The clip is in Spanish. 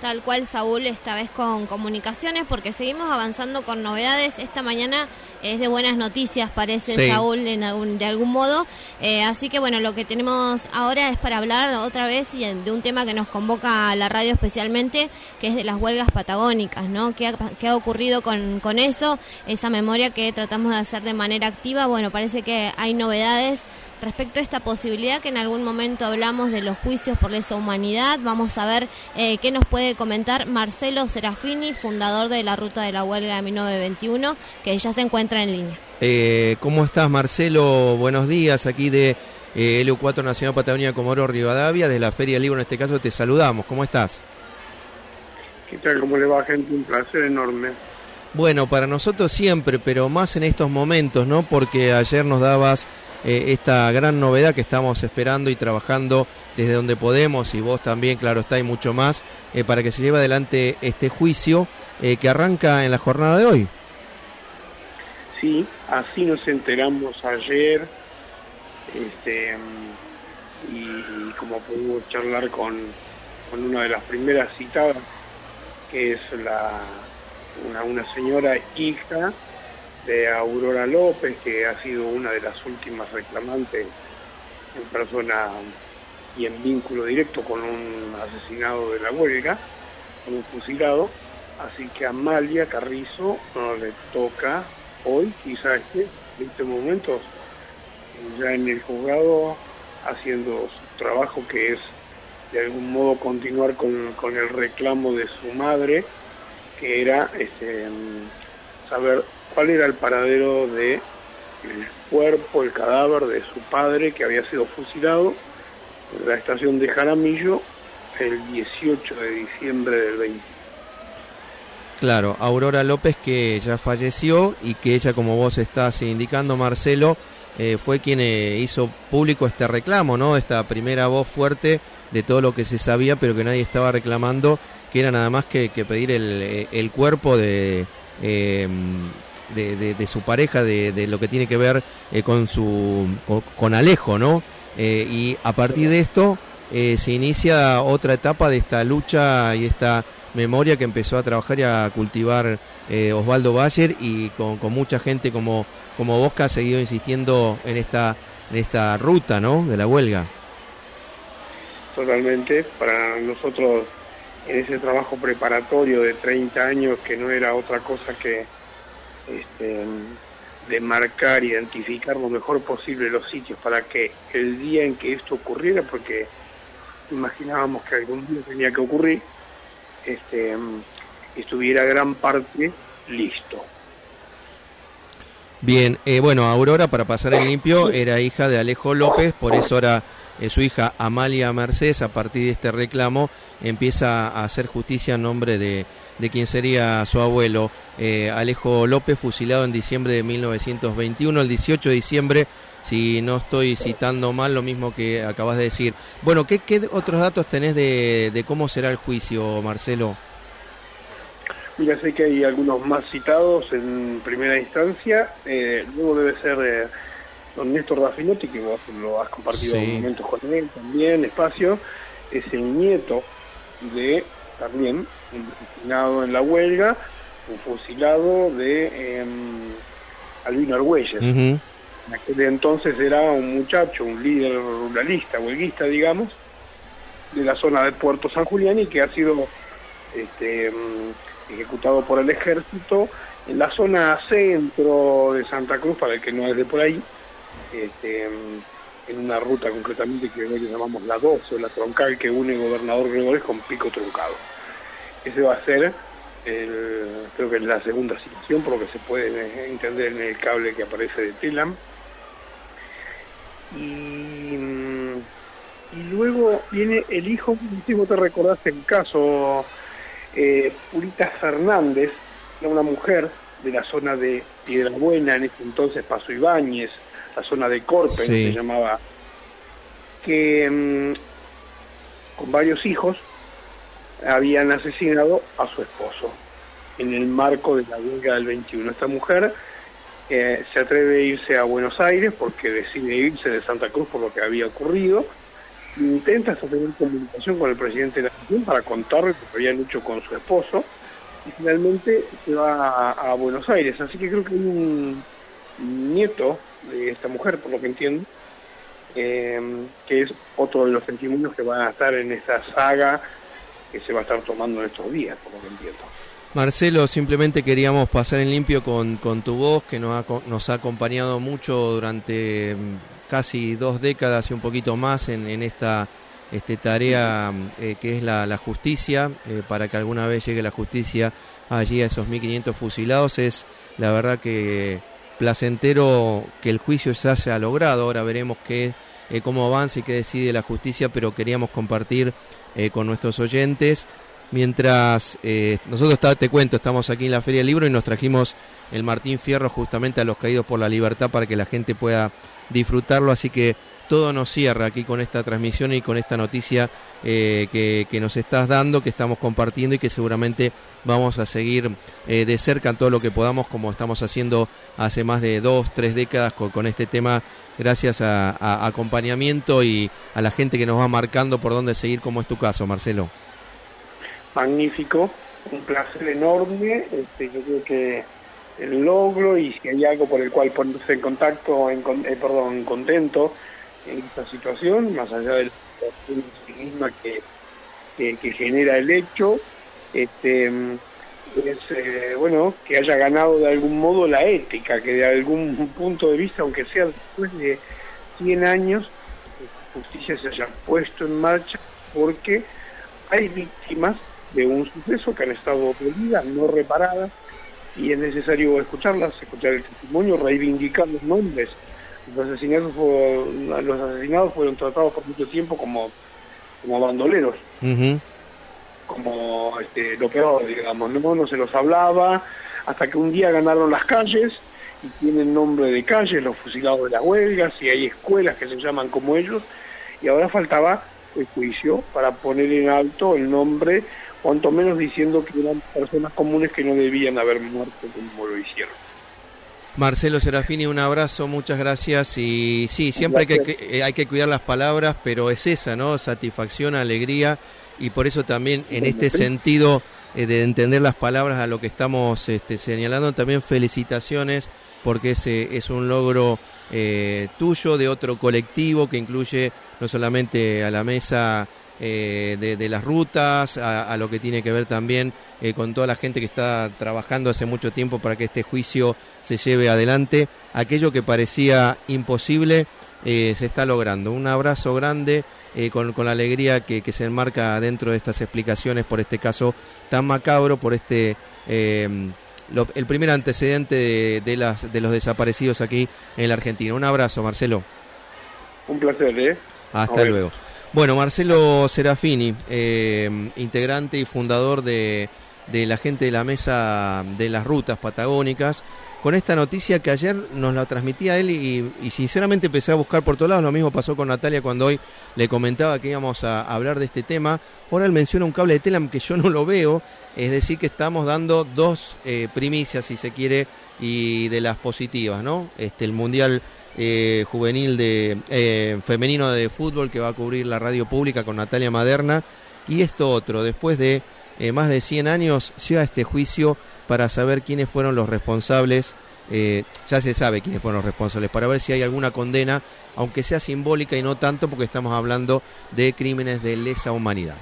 Tal cual Saúl, esta vez con comunicaciones, porque seguimos avanzando con novedades. Esta mañana es de buenas noticias, parece Saúl, en algún, de algún modo. Eh, así que bueno, lo que tenemos ahora es para hablar otra vez de un tema que nos convoca a la radio especialmente, que es de las huelgas patagónicas, ¿no? ¿Qué ha, qué ha ocurrido con, con eso? Esa memoria que tratamos de hacer de manera activa. Bueno, parece que hay novedades respecto a esta posibilidad que en algún momento hablamos de los juicios por lesa humanidad. Vamos a ver eh, qué nos puede comentar Marcelo Serafini, fundador de la Ruta de la Huelga de 1921, que ya se encuentra en línea. Eh, ¿Cómo estás, Marcelo? Buenos días, aquí de eh, LU4 Nacional Patagonia Comoro Rivadavia, de la Feria Libro en este caso te saludamos. ¿Cómo estás? ¿Qué tal? ¿Cómo le va, gente? Un placer enorme. Bueno, para nosotros siempre, pero más en estos momentos, ¿no? Porque ayer nos dabas eh, esta gran novedad que estamos esperando y trabajando desde donde podemos y vos también, claro está, y mucho más, eh, para que se lleve adelante este juicio eh, que arranca en la jornada de hoy. Sí, así nos enteramos ayer este, y, como pudimos charlar con, con, una de las primeras citadas, que es la, una, una señora hija de Aurora López, que ha sido una de las últimas reclamantes en persona y en vínculo directo con un asesinado de la huelga, con un fusilado. Así que a Amalia Carrizo le toca hoy, quizás que en este momento, ya en el juzgado, haciendo su trabajo que es de algún modo continuar con, con el reclamo de su madre, que era este, saber cuál era el paradero de el cuerpo, el cadáver de su padre que había sido fusilado en la estación de Jaramillo el 18 de diciembre del 20. Claro, Aurora López que ya falleció y que ella, como vos estás indicando, Marcelo, eh, fue quien eh, hizo público este reclamo, ¿no? Esta primera voz fuerte de todo lo que se sabía, pero que nadie estaba reclamando, que era nada más que, pedir el, el cuerpo de, eh, de, su pareja, de, lo que tiene que ver eh, con su con, Alejo, ¿no? Eh, y a partir de esto eh, se inicia otra etapa de esta lucha y esta memoria que empezó a trabajar y a cultivar Osvaldo Bayer y con, mucha gente como, como vos que ha seguido insistiendo en esta, en esta ruta, ¿no? De la huelga. Totalmente, para nosotros en ese trabajo preparatorio de 30 años que no era otra cosa que este, de marcar, identificar lo mejor posible los sitios para que el día en que esto ocurriera, porque imaginábamos que algún día tenía que ocurrir, este, estuviera gran parte listo. Bien, eh, bueno, Aurora, para pasar el limpio, era hija de Alejo López, por eso era eh, su hija Amalia Mercedes, a partir de este reclamo, empieza a hacer justicia en nombre de, de quien sería su abuelo, eh, Alejo López, fusilado en diciembre de 1921, el 18 de diciembre, si no estoy citando mal, lo mismo que acabas de decir. Bueno, ¿qué, otros datos tenés de, cómo será el juicio, Marcelo? Mira, sé que hay algunos más citados en primera instancia, eh, luego debe ser don Néstor Raffinotti, que vos lo has compartido en momentos con él también, espacio, es el nieto de también un en la huelga, un fusilado de eh, Albino Argüelles. En aquel entonces era un muchacho, un líder ruralista, huelguista, digamos, de la zona de Puerto San Julián y que ha sido este, em, ejecutado por el ejército en la zona centro de Santa Cruz, para el que no es de por ahí, este, en una ruta concretamente que hoy llamamos la 12, la troncal que une Gobernador Gregores con Pico Truncado. Ese va a ser, creo que es la segunda situación, por lo que se puede entender en el cable que aparece de Telam. Y, y luego viene el hijo, no te recordás el caso, eh, Purita Fernández, una mujer de la zona de Piedra Buena, en ese entonces Paso Ibáñez, la zona de Corpen, se llamaba, que mm, con varios hijos habían asesinado a su esposo en el marco de la huelga del 21. Esta mujer eh, se atreve a irse a Buenos Aires porque decide irse de Santa Cruz por lo que había ocurrido intenta tener comunicación con el presidente de la nación para contarle lo que habían hecho con su esposo y finalmente se va a, Buenos Aires. Así que creo que hay un nieto de esta mujer, por lo que entiendo, eh, que es otro de los testimonios que van a estar en esta saga que se va a estar tomando en estos días, por lo que entiendo. Marcelo, simplemente queríamos pasar en limpio con, con tu voz, que nos ha, nos ha acompañado mucho durante mm, casi dos décadas y un poquito más en, en esta este, tarea eh, que es la, justicia, eh, para que alguna vez llegue la justicia allí a esos 1.500 fusilados. Es la verdad que placentero que el juicio se ha logrado. Ahora veremos qué, eh, cómo avanza y qué decide la justicia, pero queríamos compartir con nuestros oyentes Mientras eh, nosotros, te cuento, estamos aquí en la Feria del Libro y nos trajimos el Martín Fierro justamente a los caídos por la libertad para que la gente pueda disfrutarlo. Así que todo nos cierra aquí con esta transmisión y con esta noticia eh, que, nos estás dando, que estamos compartiendo y que seguramente vamos a seguir eh, de cerca en todo lo que podamos, como estamos haciendo hace más de dos, tres décadas con, este tema, gracias a acompañamiento y a la gente que nos va marcando por dónde seguir, como es tu caso, Marcelo. Magnífico, un placer enorme, este, yo creo que el logro y si hay algo por el cual ponerse en contacto, en, eh, perdón, contento en esta situación, más allá de la que, que, genera el hecho, este, es eh, bueno que haya ganado de algún modo la ética, que de algún punto de vista, aunque sea después de 100 años, la justicia se haya puesto en marcha porque hay víctimas de un suceso que han estado perdidas, no reparadas, y es necesario escucharlas, escuchar el testimonio, reivindicar los nombres. Los asesinados, los asesinados fueron tratados por mucho tiempo como, como bandoleros, como este, lo peor, digamos, ¿no? no se los hablaba, hasta que un día ganaron las calles y tienen nombre de calles, los fusilados de las huelgas, y hay escuelas que se llaman como ellos, y ahora faltaba el juicio para poner en alto el nombre cuanto menos diciendo que eran personas comunes que no debían haber muerto como lo hicieron. Marcelo Serafini, un abrazo, muchas gracias. Y sí, siempre hay que, eh, hay que cuidar las palabras, pero es esa, ¿no? Satisfacción, alegría, y por eso también en este sentido eh, de entender las palabras a lo que estamos este, señalando, también felicitaciones, porque ese es un logro eh, tuyo, de otro colectivo que incluye no solamente a la mesa eh, de, las rutas, a, lo que tiene que ver también eh, con toda la gente que está trabajando hace mucho tiempo para que este juicio se lleve adelante. Aquello que parecía imposible eh, se está logrando. Un abrazo grande con, la alegría que, se enmarca dentro de estas explicaciones por este caso tan macabro, por este... el primer antecedente de, las, de los desaparecidos aquí en la Argentina. Un abrazo, Marcelo. Un placer, ¿eh? Hasta luego. Bueno, Marcelo Serafini, eh, integrante y fundador de, la gente de la mesa de las rutas patagónicas, con esta noticia que ayer nos la transmitía él y, sinceramente empecé a buscar por todos lados. Lo mismo pasó con Natalia cuando hoy le comentaba que íbamos a hablar de este tema. Ahora él menciona un cable de Telam que yo no lo veo, es decir, que estamos dando dos eh, primicias, si se quiere, y de las positivas, ¿no? Este, el Mundial eh, juvenil de eh, femenino de fútbol que va a cubrir la radio pública con Natalia Maderna. Y esto otro después de eh, más de 100 años llega este juicio para saber quiénes fueron los responsables ya se sabe quiénes fueron los responsables para ver si hay alguna condena aunque sea simbólica y no tanto porque estamos hablando de crímenes de lesa humanidad